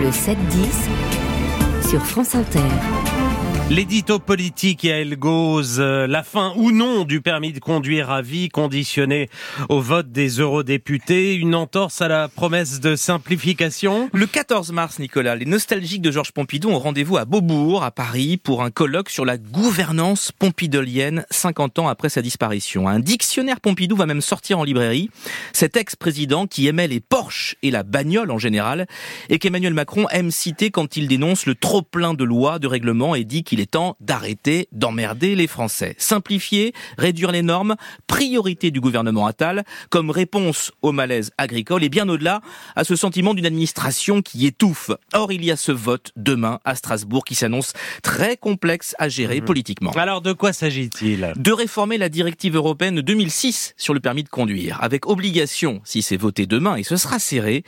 Le 7-10 sur France Inter. L'édito politique Yael Gauze, euh, la fin ou non du permis de conduire à vie conditionné au vote des eurodéputés, une entorse à la promesse de simplification? Le 14 mars, Nicolas, les nostalgiques de Georges Pompidou ont rendez-vous à Beaubourg, à Paris, pour un colloque sur la gouvernance pompidolienne 50 ans après sa disparition. Un dictionnaire Pompidou va même sortir en librairie. Cet ex-président qui aimait les Porsche et la bagnole en général, et qu'Emmanuel Macron aime citer quand il dénonce le trop plein de lois, de règlements et dit qu'il il est temps d'arrêter d'emmerder les Français. Simplifier, réduire les normes, priorité du gouvernement Attal, comme réponse au malaise agricole et bien au-delà à ce sentiment d'une administration qui étouffe. Or, il y a ce vote demain à Strasbourg qui s'annonce très complexe à gérer mmh. politiquement. Alors, de quoi s'agit-il? De réformer la directive européenne 2006 sur le permis de conduire, avec obligation, si c'est voté demain, et ce sera serré,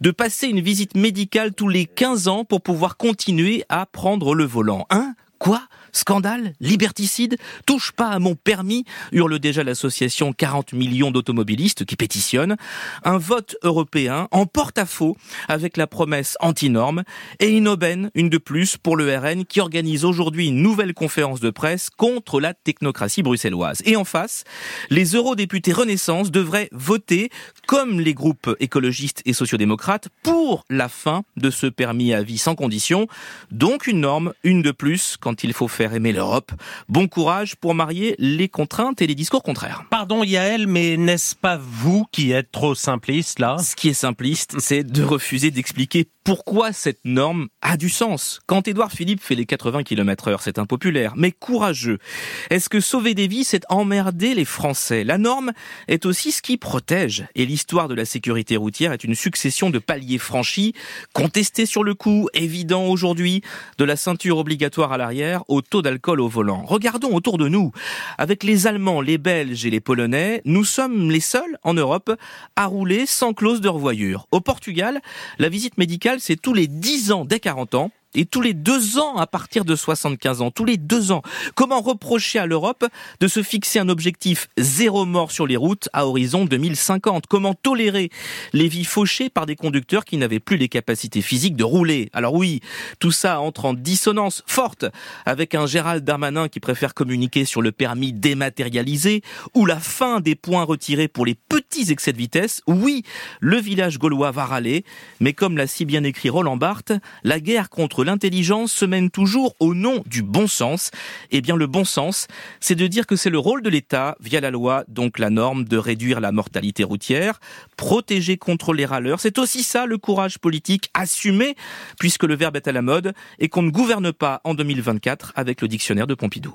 de passer une visite médicale tous les 15 ans pour pouvoir continuer à prendre le volant. Hein Quoi? Scandale Liberticide Touche pas à mon permis hurle déjà l'association 40 millions d'automobilistes qui pétitionnent. Un vote européen en porte-à-faux avec la promesse anti-norme et une aubaine, une de plus, pour le RN qui organise aujourd'hui une nouvelle conférence de presse contre la technocratie bruxelloise. Et en face, les eurodéputés Renaissance devraient voter, comme les groupes écologistes et sociodémocrates, pour la fin de ce permis à vie sans condition. Donc une norme, une de plus, quand il faut faire aimer l'Europe. Bon courage pour marier les contraintes et les discours contraires. Pardon Yael, mais n'est-ce pas vous qui êtes trop simpliste là? Ce qui est simpliste, c'est de refuser d'expliquer pourquoi cette norme a du sens. Quand Édouard Philippe fait les 80 km heure, c'est impopulaire, mais courageux. Est-ce que sauver des vies, c'est emmerder les Français? La norme est aussi ce qui protège. Et l'histoire de la sécurité routière est une succession de paliers franchis, contestés sur le coup, évident aujourd'hui, de la ceinture obligatoire à l'arrière au taux d'alcool au volant. Regardons autour de nous. Avec les Allemands, les Belges et les Polonais, nous sommes les seuls en Europe à rouler sans clause de revoyure. Au Portugal, la visite médicale c'est tous les 10 ans dès 40 ans et tous les deux ans à partir de 75 ans, tous les deux ans. Comment reprocher à l'Europe de se fixer un objectif zéro mort sur les routes à horizon 2050 Comment tolérer les vies fauchées par des conducteurs qui n'avaient plus les capacités physiques de rouler? Alors oui, tout ça entre en dissonance forte avec un Gérald Darmanin qui préfère communiquer sur le permis dématérialisé ou la fin des points retirés pour les petits excès de vitesse. Oui, le village gaulois va râler, mais comme l'a si bien écrit Roland Barthes, la guerre contre l'intelligence se mène toujours au nom du bon sens. Eh bien, le bon sens, c'est de dire que c'est le rôle de l'État, via la loi, donc la norme, de réduire la mortalité routière, protéger contre les râleurs. C'est aussi ça le courage politique assumé, puisque le verbe est à la mode, et qu'on ne gouverne pas en 2024 avec le dictionnaire de Pompidou.